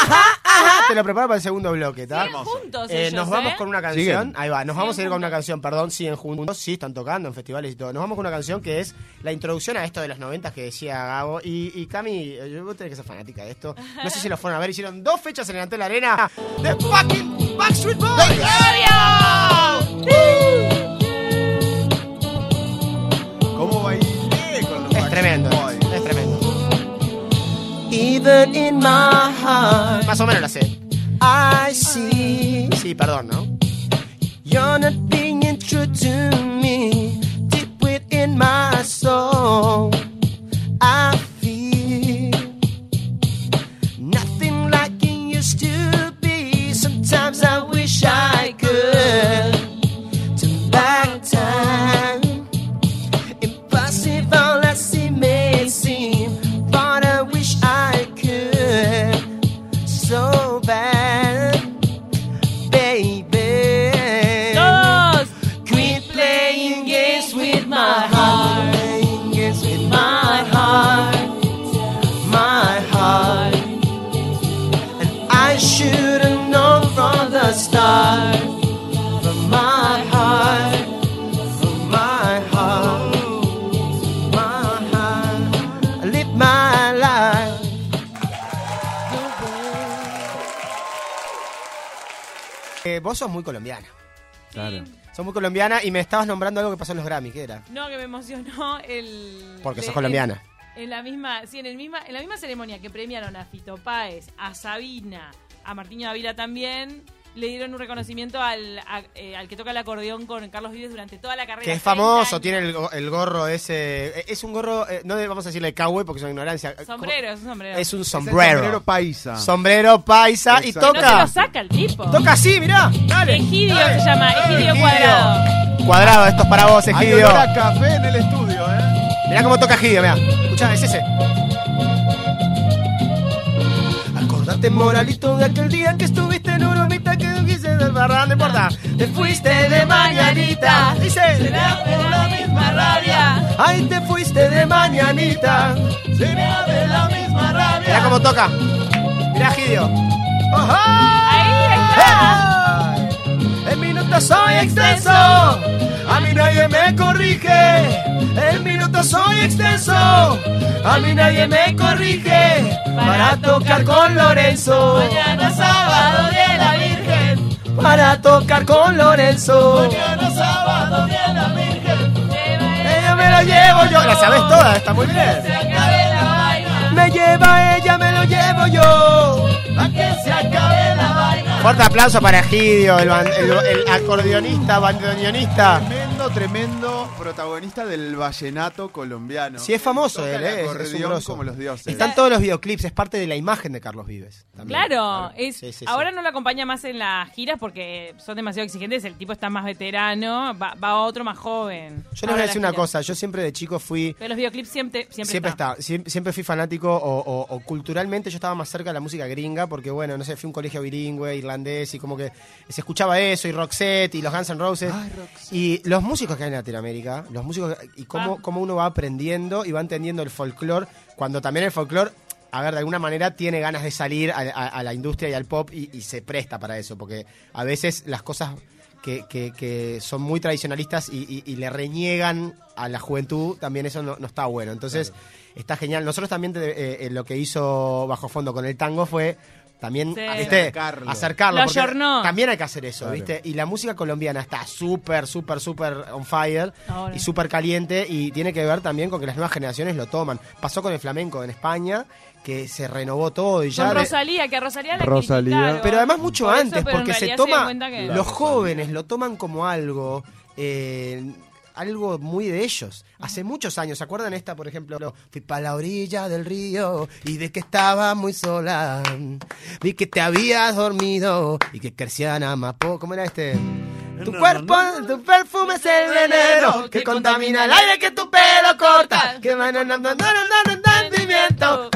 Speaker 3: Ajá, ajá. Te lo preparo para el segundo bloque, ¿está?
Speaker 2: Siguen juntos
Speaker 3: Eh,
Speaker 2: ellos,
Speaker 3: nos vamos
Speaker 2: ¿eh?
Speaker 3: con una canción.
Speaker 4: Siguen.
Speaker 3: Ahí va, nos vamos a ir con una canción, perdón, siguen juntos. Sí, están tocando en festivales y todo. Nos vamos con una canción que es la introducción a esto de los 90 que decía Gabo. Y, y Cami, eh, yo- vos tenés que ser fanática de esto. No sé si lo fueron a ver, hicieron dos fechas en el Antel Arena. ¡The fucking Backstreet Boys!
Speaker 4: ¿Cómo
Speaker 3: Even in my heart. Más o menos la sé. I see. Sí, perdón, ¿no? You're not being true to me. Deep within my soul. Vos sos muy colombiana.
Speaker 4: Claro.
Speaker 3: Sos muy colombiana y me estabas nombrando algo que pasó en los Grammy, ¿qué era?
Speaker 2: No, que me emocionó el...
Speaker 3: Porque
Speaker 2: de-
Speaker 3: sos colombiana.
Speaker 2: En, la misma, sí, en el misma, en la misma ceremonia que premiaron a Fito Páez, a Sabina, a Martiño Avila también, le dieron un reconocimiento al, a- eh, al que toca el acordeón con Carlos Vives durante toda la carrera.
Speaker 3: Que es
Speaker 2: 30
Speaker 3: famoso,
Speaker 2: años.
Speaker 3: tiene el, go- el gorro ese. eh, Es un gorro, eh, no vamos a decirle cowboy porque es una ignorancia.
Speaker 2: Sombrero, es un sombrero.
Speaker 3: Es un
Speaker 4: Es
Speaker 3: sombrero.
Speaker 4: sombrero paisa.
Speaker 3: Sombrero paisa y
Speaker 4: Exacto.
Speaker 2: no se
Speaker 3: toca.
Speaker 2: lo saca el tipo.
Speaker 3: Toca así, mirá. Dale.
Speaker 2: Egidio
Speaker 3: Dale.
Speaker 2: se llama, Egidio
Speaker 3: Egidio.
Speaker 2: Cuadrado.
Speaker 3: Cuadrado, esto es para vos,
Speaker 4: Hay
Speaker 3: Egidio.
Speaker 4: olor a café en el estudio, ¿eh?
Speaker 3: Mirá cómo toca Egidio, mirá. Escuchá, es ese. Acordate, moralito, de aquel día que estuviste en Urumita que quise del no importa. Te fuiste de mañanita. Dice.
Speaker 2: Será por la misma rabia.
Speaker 3: Ay, te fuiste de mañanita.
Speaker 4: Será de la misma rabia.
Speaker 3: Mirá cómo toca. Mirá, Gidio.
Speaker 2: Ahí está.
Speaker 3: Ay, El minuto soy extenso. A mí nadie me corrige. El minuto soy extenso. A mí nadie me corrige. Para tocar con Lorenzo.
Speaker 2: Mañana sábado de la Virgen.
Speaker 3: Para tocar con Lorenzo.
Speaker 4: Mañana sábado viene la Virgen.
Speaker 3: Ella me lo llevo yo. La sabes toda, está muy bien.
Speaker 2: Se acabe la vaina.
Speaker 3: Me lleva ella, me lo llevo yo.
Speaker 2: Pa' que se acabe la vaina.
Speaker 3: Fuerte aplauso para Egidio, el, el- el acordeonista, bandoneonista.
Speaker 4: Tremendo, tremendo protagonista del vallenato colombiano.
Speaker 3: Sí, es famoso
Speaker 4: Toca
Speaker 3: él,
Speaker 4: el
Speaker 3: ¿eh? Es- es
Speaker 4: como los dioses.
Speaker 3: Están todos los videoclips, es parte de la imagen de Carlos Vives. también.
Speaker 2: Claro, es,
Speaker 3: Sí, sí, sí.
Speaker 2: ahora no lo acompaña más en las giras porque son demasiado exigentes. El tipo está más veterano, va, va otro más joven.
Speaker 3: Yo les voy a decir una cosa, yo siempre de chico fui...
Speaker 2: Pero los videoclips siempre, siempre,
Speaker 3: Siempre está, siem- siempre fui fanático o, o- o culturalmente yo estaba más cerca de la música gringa porque bueno, no sé, fui a un colegio bilingüe, irlandés y como que se escuchaba eso y Roxette y los Guns N' Roses y los músicos que hay en Latinoamérica, los músicos y cómo,
Speaker 2: Ah.
Speaker 3: cómo uno va aprendiendo y va entendiendo el folclore cuando también el folclore a ver, de alguna manera tiene ganas de salir a, a- a la industria y al pop y, y se presta para eso, porque a veces las cosas que, que- que son muy tradicionalistas y, y- y le reniegan a la juventud, también eso no, no está bueno. Entonces, está genial. Nosotros también te- eh, eh, lo que hizo Bajo Fondo con el tango fue también,
Speaker 2: Sí.
Speaker 3: ¿viste?
Speaker 4: Acercarlo.
Speaker 3: Porque. También hay que hacer eso,
Speaker 4: Claro.
Speaker 3: ¿viste? Y la música colombiana está súper, súper, súper on fire
Speaker 2: Ahora.
Speaker 3: y súper caliente y tiene que ver también con que las nuevas generaciones lo toman. Pasó con el flamenco en España, que se renovó todo y ya...
Speaker 2: Con Rosalía, que a Rosalía la
Speaker 4: Rosalía.
Speaker 3: pero además mucho
Speaker 2: Por eso,
Speaker 3: antes, porque se toma,
Speaker 2: que-
Speaker 3: los jóvenes lo toman como algo, eh, algo muy de ellos. Hace muchos años, ¿se acuerdan esta, por ejemplo? Fui para la orilla del río y de que estaba muy sola, vi que te habías dormido y que crecían amapo. ¿Cómo era este? Tu cuerpo, tu perfume es el veneno que contamina el aire que tu pelo corta. Que va na, na, na, na, na, na, na, entendimiento.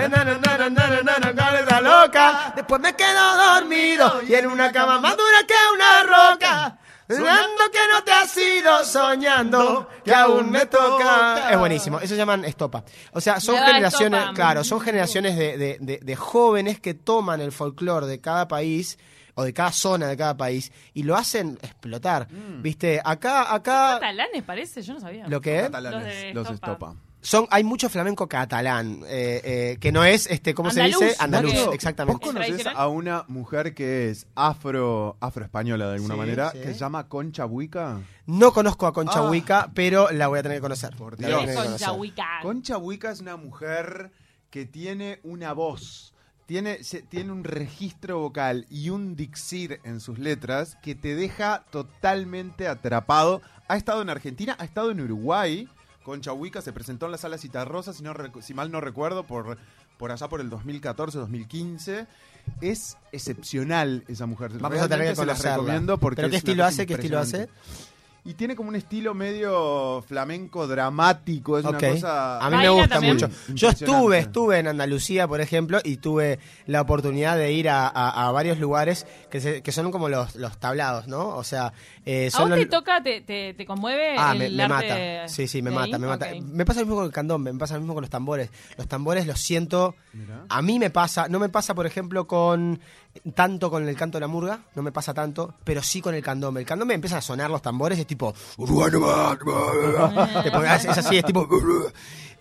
Speaker 3: Después me quedo dormido y en una cama más dura que una roca. Soñando que no te has ido, soñando que aún me toca. Es buenísimo, eso se llaman estopa. O sea, son
Speaker 2: Me
Speaker 3: generaciones,
Speaker 2: estopa.
Speaker 3: claro, son generaciones de, de- de- de jóvenes que toman el folclore de cada país o de cada zona de cada país y lo hacen explotar. ¿Viste? Acá, acá,
Speaker 2: Catalanes parece, yo no sabía.
Speaker 3: lo que es,
Speaker 4: Catalanes,
Speaker 2: Los de
Speaker 4: los
Speaker 2: Estopa.
Speaker 4: estopa.
Speaker 3: Son, hay mucho flamenco catalán, eh, eh, que no es, este, ¿cómo se dice? Andaluz, exactamente.
Speaker 4: ¿Vos conocés a una mujer que es afro afroespañola de alguna
Speaker 3: Sí,
Speaker 4: manera,
Speaker 3: sí.
Speaker 4: que se llama Concha Buica?
Speaker 3: No conozco a Concha
Speaker 4: Ah.
Speaker 3: Huica, pero la voy a tener que conocer.
Speaker 4: Por
Speaker 3: La voy a
Speaker 4: Dios.
Speaker 3: tener que
Speaker 2: Con
Speaker 3: conocer.
Speaker 2: Chahuica.
Speaker 4: Concha Buica es una mujer que tiene una voz, tiene, se- tiene un registro vocal y un dixir en sus letras que te deja totalmente atrapado. Ha estado en Argentina, ha estado en Uruguay. Concha Buica se presentó en la sala Citarrosa, si, no si mal no recuerdo, por, por allá por el 2014-2015. Es excepcional esa mujer.
Speaker 3: Vamos a tener que
Speaker 4: Realmente se las recomiendo porque
Speaker 3: ¿Pero qué
Speaker 4: es
Speaker 3: estilo hace? ¿Qué estilo hace?
Speaker 4: Y tiene como un estilo medio flamenco dramático, es una cosa...
Speaker 3: A mí me gusta
Speaker 2: también.
Speaker 3: mucho. Yo estuve, estuve en Andalucía, por ejemplo, y tuve la oportunidad de ir a, a- a varios lugares que, se- que son como los, los tablados, ¿no? O sea, eh,
Speaker 2: ¿A
Speaker 3: son
Speaker 2: vos te
Speaker 3: los-
Speaker 2: toca, te, te, te conmueve
Speaker 3: Ah,
Speaker 2: el
Speaker 3: me, me
Speaker 2: arte
Speaker 3: mata. Sí, sí, me mata,
Speaker 2: ahí?
Speaker 3: me mata. Me pasa lo mismo con el candombe, me pasa lo mismo con los tambores. Los tambores los siento.
Speaker 4: Mirá.
Speaker 3: A mí me pasa, no me pasa, por ejemplo, con tanto con el canto de la murga, no me pasa tanto, pero sí con el candombe. El candombe empieza a sonar los tambores, es tipo. Es así, es tipo.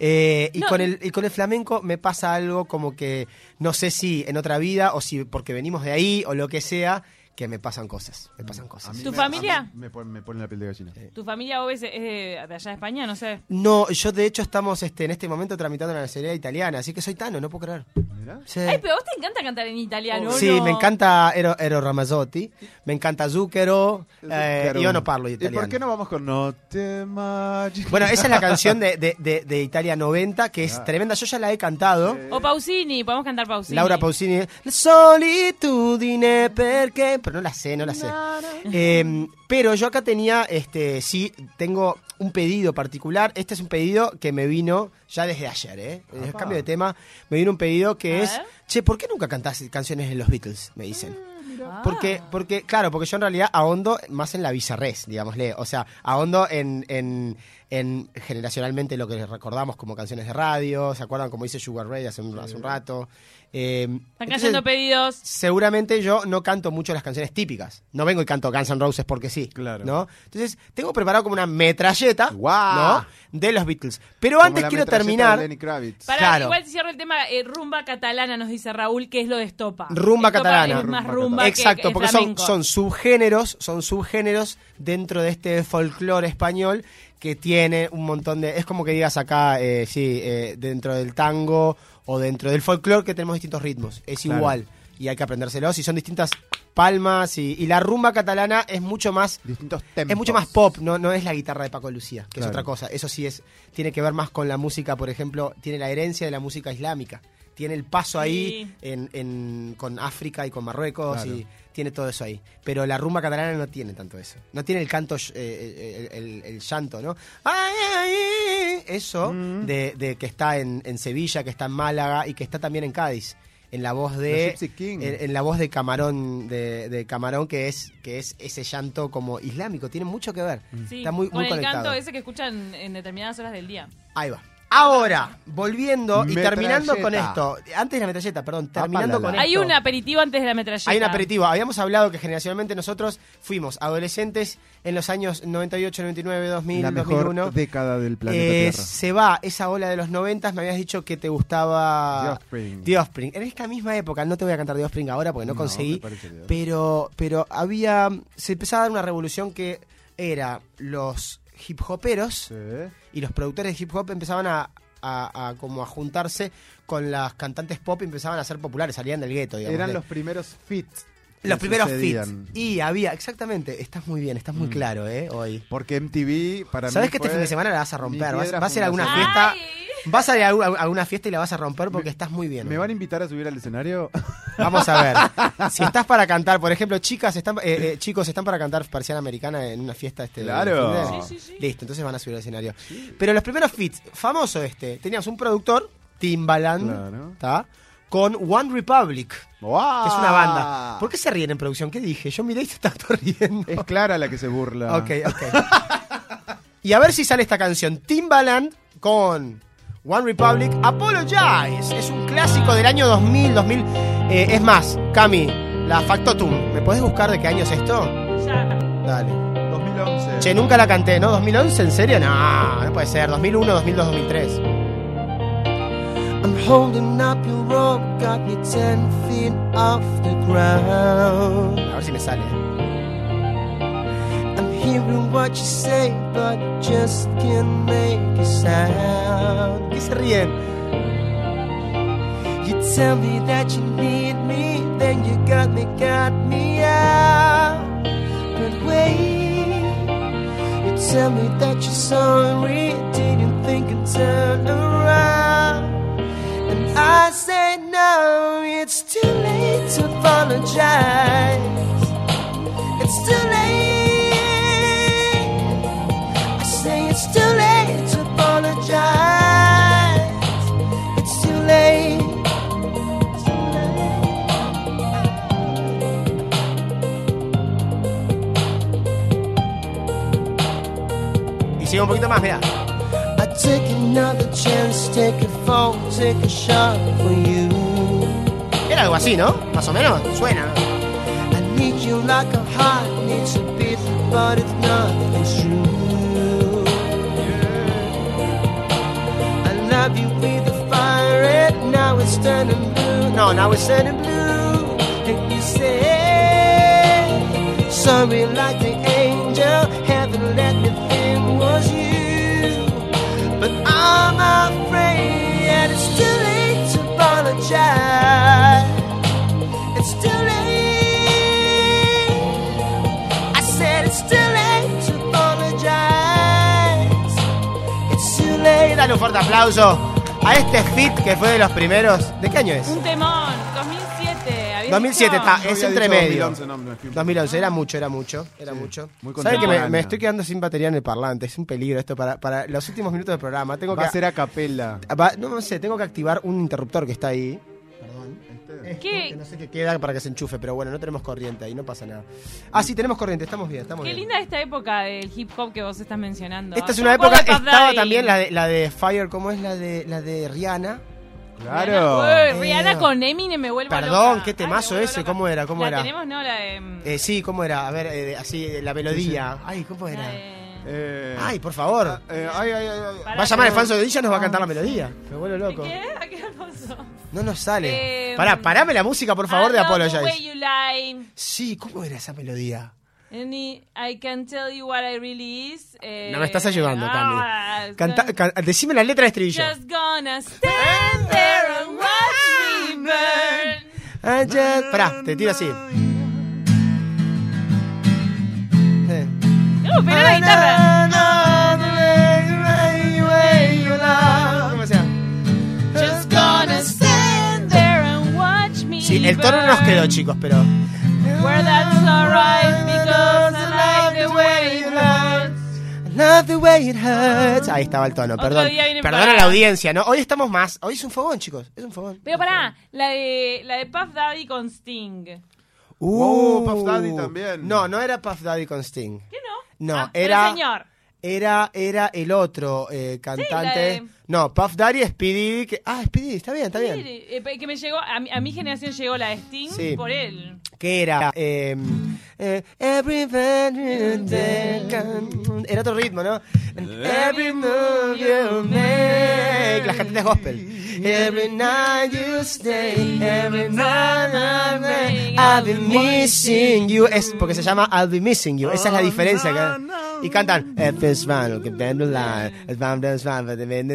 Speaker 3: Eh, y,
Speaker 2: No.
Speaker 3: con el, y con el flamenco me pasa algo como que no sé si en otra vida o si porque venimos de ahí o lo que sea, que me pasan cosas. Me pasan
Speaker 4: A
Speaker 3: cosas.
Speaker 4: mí
Speaker 2: ¿Tu
Speaker 4: me-
Speaker 2: familia?
Speaker 4: a mí Me pone, me pone la piel de gallina.
Speaker 2: ¿Tu familia Oves es de, de allá de España? No sé.
Speaker 3: No, yo de hecho estamos este, en este momento tramitando la nacionalidad italiana, así que soy tano, no puedo creer.
Speaker 4: Mirá.
Speaker 3: Sí,
Speaker 2: Ay, pero a vos te encanta cantar en italiano,
Speaker 3: Sí,
Speaker 2: ¿no?
Speaker 3: me encanta Ero, Ero Ramazzotti, me encanta Zucchero, eh,
Speaker 4: Claro.
Speaker 3: yo no parlo
Speaker 4: ¿Y
Speaker 3: italiano.
Speaker 4: por qué no vamos con No te imaginas?
Speaker 3: Bueno, esa es la canción de, de, de- de Italia 90, que es
Speaker 4: Ah.
Speaker 3: tremenda, yo ya la he cantado.
Speaker 2: O Pausini, podemos cantar Pausini.
Speaker 3: Laura Pausini, La solitudine, perché, pero no la sé, no la sé. Eh, pero yo acá tenía, este, sí, tengo un pedido particular. Este es un pedido que me vino ya desde ayer, ¿eh? Desde el
Speaker 4: Apa.
Speaker 3: cambio de tema, me vino un pedido que es, che, ¿por qué nunca cantás canciones de los Beatles? Me dicen.
Speaker 2: Ah.
Speaker 3: Porque, porque, claro, porque yo en realidad ahondo más en la bizarrés, digámosle. O sea, ahondo en, en, en generacionalmente lo que recordamos como canciones de radio. ¿Se acuerdan como dice Sugar Ray hace un, hace un rato? Eh,
Speaker 2: Están
Speaker 3: entonces,
Speaker 2: cayendo pedidos.
Speaker 3: seguramente yo no canto mucho las canciones típicas. No vengo y canto Guns N' Roses porque sí.
Speaker 4: Claro.
Speaker 3: ¿no? Entonces, tengo preparado como una metralleta. ¿no? de los Beatles. Pero
Speaker 4: Como
Speaker 3: antes
Speaker 4: la
Speaker 3: quiero terminar.
Speaker 4: de Lenny Kravitz.
Speaker 2: Para,
Speaker 3: Claro.
Speaker 2: igual cierro el tema, eh, rumba catalana, nos dice Raúl, que es lo de estopa.
Speaker 3: Rumba
Speaker 2: Estopa
Speaker 3: catalana.
Speaker 2: Es más
Speaker 4: Rumba
Speaker 3: Exacto,
Speaker 2: que
Speaker 3: porque son, son subgéneros, son subgéneros dentro de este folclore español que tiene un montón de... Es como que digas acá, eh, sí, eh, dentro del tango o dentro del folclore que tenemos distintos ritmos. Es
Speaker 4: Claro.
Speaker 3: igual y hay que aprendérselos y son distintas palmas y, y la rumba catalana es mucho más...
Speaker 4: Distintos tempos.
Speaker 3: Es mucho más pop, no, no es la guitarra de Paco Lucía, que es otra cosa. Eso sí es, tiene que ver más con la música, por ejemplo, tiene la herencia de la música islámica. Tiene el paso ahí en, en- con África y con Marruecos
Speaker 4: Claro.
Speaker 3: y tiene todo eso ahí. Pero la rumba catalana no tiene tanto eso. No tiene el canto, eh, el, el- el llanto, ¿no? Ay, ay, eso
Speaker 4: Mm.
Speaker 3: de, de que está en, en Sevilla, que está en Málaga y que está también en Cádiz. En la voz de
Speaker 4: King.
Speaker 3: en, en la voz de Camarón de, de Camarón que es que es ese llanto como islámico tiene mucho que ver
Speaker 2: Sí,
Speaker 3: está muy,
Speaker 2: con
Speaker 3: muy
Speaker 2: el
Speaker 3: conectado
Speaker 2: canto ese que escuchan en determinadas horas del día.
Speaker 3: ahí va Ahora, volviendo y terminando con esto, antes de la metralleta, perdón, terminando con
Speaker 2: Hay
Speaker 3: esto.
Speaker 2: un aperitivo antes de la metralleta.
Speaker 3: Hay un aperitivo. Habíamos hablado que generacionalmente nosotros fuimos adolescentes en los años 98, 99, 2000,
Speaker 4: La mejor
Speaker 3: 2001.
Speaker 4: década del planeta
Speaker 3: Eh,
Speaker 4: Tierra.
Speaker 3: se va esa ola de los 90, me habías dicho que te gustaba
Speaker 4: The Offspring.
Speaker 3: The Offspring. En esta misma época, no te voy a cantar The Offspring ahora porque no,
Speaker 4: No,
Speaker 3: conseguí, pero pero había se empezaba a dar una revolución que era los hip hoperos
Speaker 4: Sí.
Speaker 3: y los productores de hip hop empezaban a, a- a como a juntarse con las cantantes pop y empezaban a ser populares, salían del gueto.
Speaker 4: Eran
Speaker 3: de-
Speaker 4: los primeros fits.
Speaker 3: los primeros fits. Y había, exactamente, estás muy bien, estás muy
Speaker 4: Mm.
Speaker 3: claro, ¿eh? Hoy.
Speaker 4: Porque MTV para
Speaker 3: ¿Sabes
Speaker 4: mí
Speaker 3: que este fin de semana la vas a romper? Vas, a ir a alguna fiesta.
Speaker 2: Ay.
Speaker 3: Vas a ir a alguna- a alguna fiesta y la vas a romper porque estás muy bien.
Speaker 4: ¿Me van a invitar a subir al escenario?
Speaker 3: Vamos a ver. Si estás para cantar, por ejemplo, chicas, están, eh, eh, chicos, están para cantar Persiana Americana en una fiesta este
Speaker 4: Claro.
Speaker 2: Sí, sí, sí.
Speaker 3: Listo, entonces van a subir al escenario. Pero los primeros fits, famoso este, teníamos un productor, Timbaland,
Speaker 4: Claro.
Speaker 3: con One Republic,
Speaker 4: ¡Wow!
Speaker 3: que es una banda. ¿Por qué se ríen en producción? ¿Qué dije? Yo miré y se estaba riendo.
Speaker 4: Es Clara la que se burla.
Speaker 3: Ok, ok. y a ver si sale esta canción. Timbaland con One Republic, Apologize. Es un clásico del año 2000, 2000. eh, es más, Cami, la Factotum. ¿Me podés buscar de qué año es esto?
Speaker 2: Ya.
Speaker 3: Dale.
Speaker 4: 2011.
Speaker 3: Che, nunca la canté, ¿no? ¿2011? ¿En serio? No, no puede ser. 2001, 2002, 2003. I'm holding up your rope, got me 10 feet off the ground. A ver si me sale. Hearing what you say, but just can't make a sound. ¿Qué se ríen? You tell me that you need me, then you got me, got me out. But wait, you tell me that you're sorry, didn't think and turn around. And I say no, it's too late to apologize. Y sigue un poquito más, mira. I take another chance, take a fall, take a shot for you. Era algo así, ¿no? Más o menos, suena. I need you like a heart needs a beat, but it's nothing true. I love you with the fire, and now it's turning blue. No, now it's turning blue. And you say, sorry like the Dale un fuerte aplauso a este fit que fue de los primeros. ¿De qué año es?
Speaker 2: Un temón. 2007. ¿habías
Speaker 3: 2007
Speaker 2: dicho?
Speaker 3: está,
Speaker 4: Yo
Speaker 3: es
Speaker 4: había
Speaker 3: entre
Speaker 4: dicho
Speaker 3: medio.
Speaker 4: 2011, no.
Speaker 3: 2011, era mucho, era mucho, era
Speaker 4: Sí,
Speaker 3: mucho.
Speaker 4: muy
Speaker 3: ¿Sabes que me,
Speaker 4: contemporáneo.
Speaker 3: me estoy quedando sin batería en el parlante? Es un peligro esto para, para los últimos minutos del programa. Tengo
Speaker 4: Va
Speaker 3: que,
Speaker 4: a ser a capela.
Speaker 3: va- no, no sé, tengo que activar un interruptor que está ahí. Perdón.
Speaker 4: Este.
Speaker 3: Esto,
Speaker 2: ¿Qué?
Speaker 3: que no sé qué queda para que se enchufe, pero bueno, no tenemos corriente ahí, no pasa nada. Ah, sí, tenemos corriente, estamos bien, estamos
Speaker 2: Qué
Speaker 3: bien.
Speaker 2: linda esta época del hip hop que vos estás mencionando.
Speaker 3: Esta es
Speaker 2: Yo
Speaker 3: una
Speaker 2: me acuerdo
Speaker 3: época,
Speaker 2: de Puff
Speaker 3: estaba
Speaker 2: Daddy.
Speaker 3: también la de, la de Fire, ¿cómo es la de la de Rihanna?
Speaker 4: Claro.
Speaker 2: Rihanna, Uy, Rihanna con Eminem me vuelve
Speaker 3: Perdón,
Speaker 2: loca.
Speaker 3: qué temazo ese. ¿cómo era? ¿Cómo
Speaker 2: la
Speaker 3: era?
Speaker 2: tenemos, no, la de... mm,
Speaker 3: Eh, sí, ¿cómo era? A ver, eh, así, eh, la melodía. Ay, ¿cómo
Speaker 2: la
Speaker 3: era?
Speaker 2: de-
Speaker 4: Eh,
Speaker 3: Ay, por favor.
Speaker 4: eh, ay, ay, ay, ay.
Speaker 2: Pará,
Speaker 3: Va a llamar el Fanso de Dilla nos va a cantar la melodía. Me vuelvo loco.
Speaker 2: ¿Qué? ¿A qué pasó?
Speaker 3: No nos sale.
Speaker 2: Eh,
Speaker 3: Pará, parame la música, por favor,
Speaker 2: I
Speaker 3: de
Speaker 2: you lie.
Speaker 3: Sí, ¿cómo era esa melodía?
Speaker 2: Any- I can tell you what I really is. Eh,
Speaker 3: No me estás ayudando, Cami.
Speaker 2: ah,
Speaker 3: Canta, can- decime la letra de estribillo.
Speaker 2: Just gonna stand there and watch me burn.
Speaker 3: I just- Pará, te tiro así. Sí.
Speaker 2: No, pero la guitarra. Just gonna stand there and watch me
Speaker 3: Sí, el tono no nos quedó, chicos, pero.
Speaker 2: Where that's alright
Speaker 3: love the way it hurts. Ahí estaba el tono,
Speaker 2: Otro
Speaker 3: perdón.
Speaker 2: día
Speaker 3: Perdón a
Speaker 2: para-
Speaker 3: la audiencia, ¿no? Hoy estamos más. Hoy es un fogón, chicos. Es un fogón.
Speaker 2: Pero pará, la de, la de Puff Daddy con Sting. ¿Qué
Speaker 4: Uh, Puff Daddy también.
Speaker 3: No, no era Puff Daddy con Sting.
Speaker 2: no?
Speaker 3: No,
Speaker 2: Ah,
Speaker 3: era-
Speaker 2: el señor.
Speaker 3: Era, era el otro eh, cantante.
Speaker 2: la de-
Speaker 3: No, Puff Daddy. Diddy, que... Ah. Diddy, está bien, está bien.
Speaker 2: Eh, que me llegó, a mi, a mi generación llegó la de Sting
Speaker 3: Sí.
Speaker 2: por él.
Speaker 3: que era eh, eh, Everybody can- era otro ritmo ¿no? Every move you make las cantantes gospel Every night you stay Every night I make I'll be missing you es porque se llama I'll be missing you esa es la diferencia acá. y cantan If it's fun, que bend the line, it's fun, it's fun, but the bend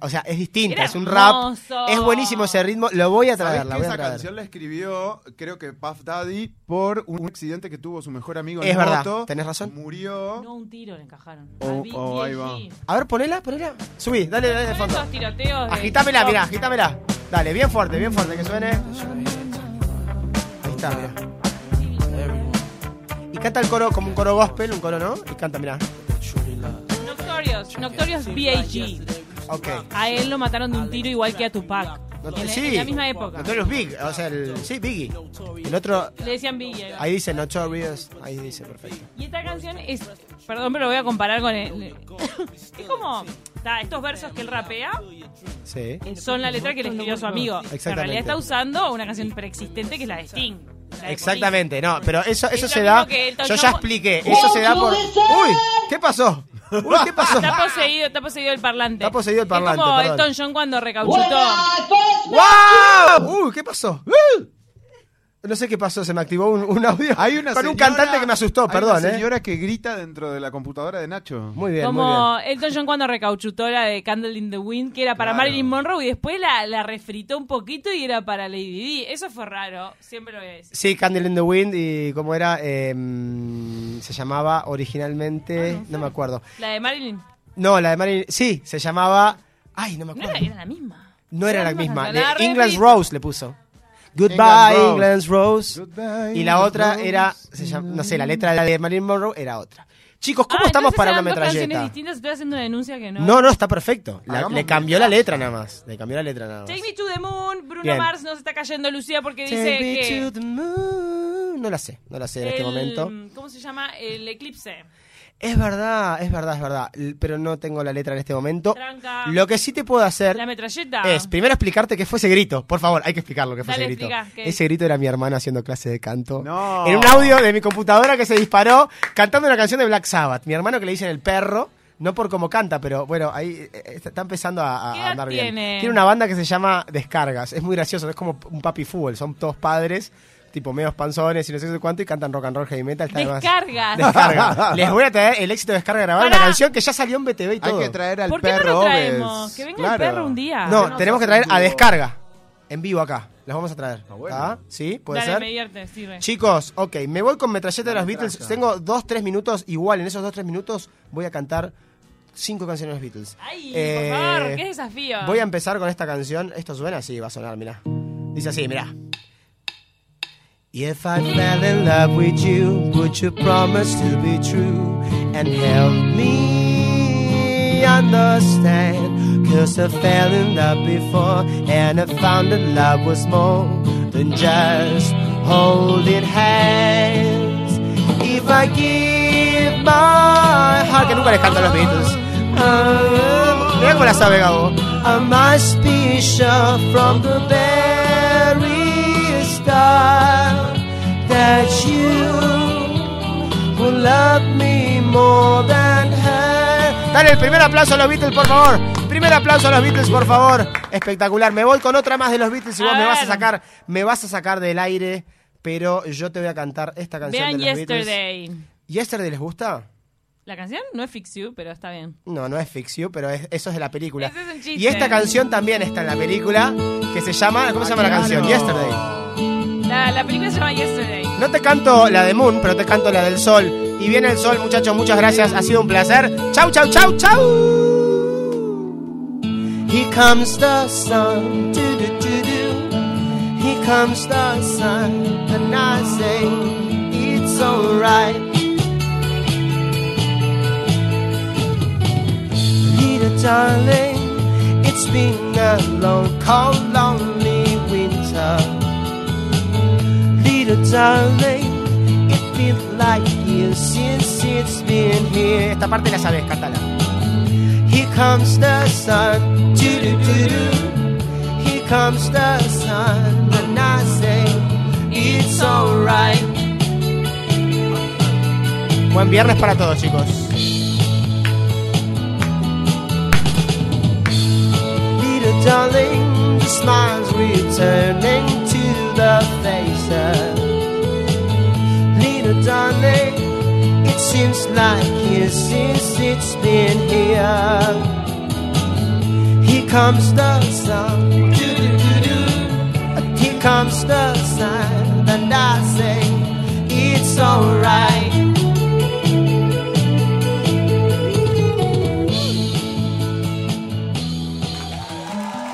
Speaker 3: o sea es distinta
Speaker 2: Era
Speaker 3: es un rap
Speaker 2: hermoso.
Speaker 3: es buenísimo ese ritmo lo voy a
Speaker 4: ¿Sabés
Speaker 3: traer la
Speaker 4: que
Speaker 3: voy a
Speaker 4: esa
Speaker 3: traer
Speaker 4: canción la escribió, creo que Puff Daddy, por un accidente que tuvo su mejor amigo en
Speaker 3: Es verdad,
Speaker 4: moto?
Speaker 3: tenés razón.
Speaker 4: Murió.
Speaker 2: No, un tiro le encajaron.
Speaker 4: Oh,
Speaker 2: Al
Speaker 4: oh, ahí va.
Speaker 3: A ver ponela ponela subí dale dale de
Speaker 2: Son
Speaker 3: fondo
Speaker 2: esos tiroteos de
Speaker 3: Agitámela,
Speaker 2: TikTok.
Speaker 3: mirá, agitámela. Dale, bien fuerte, bien fuerte, que suene. Ahí está, mirá. Y canta el coro como un coro gospel, un coro, ¿no? Y canta, mirá.
Speaker 2: Notorious, Notorious B.I.G.
Speaker 3: Ok.
Speaker 2: A él lo mataron de un tiro igual que a Tupac.
Speaker 3: No-
Speaker 2: en,
Speaker 3: sí.
Speaker 2: en la misma época.
Speaker 3: Notorious Big, o sea, el, sí, Biggie. El otro,
Speaker 2: Le decían Biggie. ahí
Speaker 3: dice Notorious, ahí dice, perfecto.
Speaker 2: Y esta canción es. Perdón, pero lo voy a comparar con el. es como. ta, estos versos que él rapea
Speaker 3: Sí.
Speaker 2: son la letra que le escribió su amigo. En realidad está usando una canción preexistente que es la de Sting.
Speaker 3: Exactamente, no, pero eso, eso
Speaker 2: Es
Speaker 3: se da. Yo ya expliqué, eso se da por. ¡Uy! ¿Qué pasó? Uy, ¿qué pasó?
Speaker 2: Está poseído, está poseído el parlante.
Speaker 3: Está poseído el parlante,
Speaker 2: Es como
Speaker 3: perdón.
Speaker 2: Elton John cuando recauchutó.
Speaker 3: ¡Wow! Uy, ¿qué pasó? ¡Uh! No sé qué pasó, se me activó un, un audio
Speaker 4: Hay una
Speaker 3: con un
Speaker 4: señora-
Speaker 3: cantante que me asustó,
Speaker 4: hay
Speaker 3: perdón,
Speaker 4: una
Speaker 3: ¿eh?
Speaker 4: señora que grita dentro de la computadora de Nacho.
Speaker 3: Muy bien, muy bien.
Speaker 2: Como Elton John cuando recauchutó la de Candle in the Wind, que era para
Speaker 4: Claro.
Speaker 2: Marilyn Monroe, y después la, la refritó un poquito y era para Lady Di. Eso fue raro, siempre lo voy a decir.
Speaker 3: Sí, Candle in the Wind y cómo era, Em, se llamaba originalmente, no, me acuerdo.
Speaker 2: La de Marilyn,
Speaker 3: No, la de Marilyn, sí, se llamaba, ay, no me
Speaker 2: no
Speaker 3: acuerdo.
Speaker 2: era, era la misma.
Speaker 3: No era la
Speaker 2: misma
Speaker 3: misma,
Speaker 2: canción, la
Speaker 3: de England's
Speaker 2: refrito.
Speaker 3: Rose le puso. Goodbye,
Speaker 4: England's
Speaker 3: England's Rose.
Speaker 4: Goodbye,
Speaker 3: Y la otra
Speaker 4: Rose.
Speaker 3: era, se llama- no sé, la letra de la de Marilyn Monroe era otra. Chicos, ¿cómo
Speaker 2: Ah,
Speaker 3: estamos para una metralleta?
Speaker 2: distintas, estoy haciendo una denuncia que no.
Speaker 3: No, no, está perfecto. La- le cambió la letra nada más. Le cambió la letra nada más.
Speaker 2: Take me to the moon, Bruno
Speaker 3: Bien.
Speaker 2: Mars nos está cayendo Lucía porque dice
Speaker 3: Take me
Speaker 2: que...
Speaker 3: to the moon. No la sé, no la sé en este
Speaker 2: el-
Speaker 3: momento.
Speaker 2: ¿Cómo se llama? El eclipse.
Speaker 3: Es verdad, es verdad, es verdad. Pero no tengo la letra en este momento.
Speaker 2: Tranca.
Speaker 3: Lo que sí te puedo hacer
Speaker 2: La metralleta.
Speaker 3: es primero explicarte qué fue ese grito. Por favor, hay que explicarlo qué fue
Speaker 2: Dale,
Speaker 3: ese grito.
Speaker 2: explica, ¿qué?
Speaker 3: Ese grito era mi hermano haciendo clase de canto.
Speaker 4: No.
Speaker 3: En un audio de mi computadora que se disparó cantando una canción de Black Sabbath. Mi hermano que le dicen el perro. No por cómo canta, pero bueno, ahí eh, eh, está está empezando a, a-
Speaker 2: ¿Qué
Speaker 3: a
Speaker 2: edad
Speaker 3: andar bien.
Speaker 2: tiene?
Speaker 3: Tiene una banda que se llama Descargas. Es muy gracioso, es como un papi fútbol. Son todos padres, tipo medios panzones y no sé qué cuánto, y cantan rock and roll heavy metal. Está además-
Speaker 2: Descargas.
Speaker 3: Descarga. Les voy a traer el éxito de descarga grabada,
Speaker 2: Pará.
Speaker 3: una canción que ya salió en BTV y
Speaker 4: Hay
Speaker 3: todo.
Speaker 4: que traer al
Speaker 2: ¿Por qué no
Speaker 4: perro
Speaker 2: lo traemos? Que venga
Speaker 4: Claro.
Speaker 2: el perro un día.
Speaker 3: No, tenemos que traer a descarga. En vivo acá. Las vamos a traer.
Speaker 4: Ah, bueno.
Speaker 3: ¿Ah? ¿Sí? ¿Puede
Speaker 2: Dale,
Speaker 3: ser?
Speaker 2: me divierte, sirve.
Speaker 3: Chicos, ok, me voy con Metralleta de los Beatles. Tengo dos, tres minutos. Igual, en esos dos, tres minutos voy a cantar cinco canciones de los Beatles.
Speaker 2: Ay,
Speaker 3: Eh,
Speaker 2: por favor, qué desafío.
Speaker 3: Voy a empezar con esta canción. ¿Esto suena? Sí, va a sonar, mirá. Dice así, mirá. If I fell in love with you, would you promise to be true and help me understand? Cause I fell in love before and I found that love was more than just holding hands. If I give my heart, que nunca les canto los Beatles. Um, Mira cómo la sabe Gabo. I must be sure from the very start that you will love me more than her. Dale el primer aplauso a los Beatles, por favor. Primer aplauso a los Beatles, por favor. Espectacular. Me voy con otra más de los Beatles y vos me vas a sacar, me vas a sacar del aire, pero yo te voy a cantar esta canción
Speaker 2: Vean
Speaker 3: de los Beatles.
Speaker 2: Yesterday.
Speaker 3: ¿Yesterday les gusta?
Speaker 2: La canción no es Fix You, pero está bien.
Speaker 3: No, no es Fix You, pero es- eso es de la película.
Speaker 2: Ese es un chiste.
Speaker 3: Y esta canción también está en la película, que se llama, ¿cómo se llama la canción? Yesterday.
Speaker 2: La, la película se llama Yesterday.
Speaker 3: No te canto la de Moon, pero te canto la del sol. Y viene el sol, muchachos, muchas gracias. Ha sido un placer. Chau, chau, chau, chau. Here comes the sun. Do, do, do, do. Here comes the sun. And I say, it's alright. Little darling, it's been a long, cold, lonely winter. Esta parte la sabes, cántala. Here comes the sun. Doo doo doo doo. Here comes the sun. And I say, it's alright.
Speaker 5: Buen viernes para todos, chicos.
Speaker 3: Little darling, the smiles returning to the faces. It seems like years since it's been here. Here comes the sun, here comes the sun, and I say it's alright.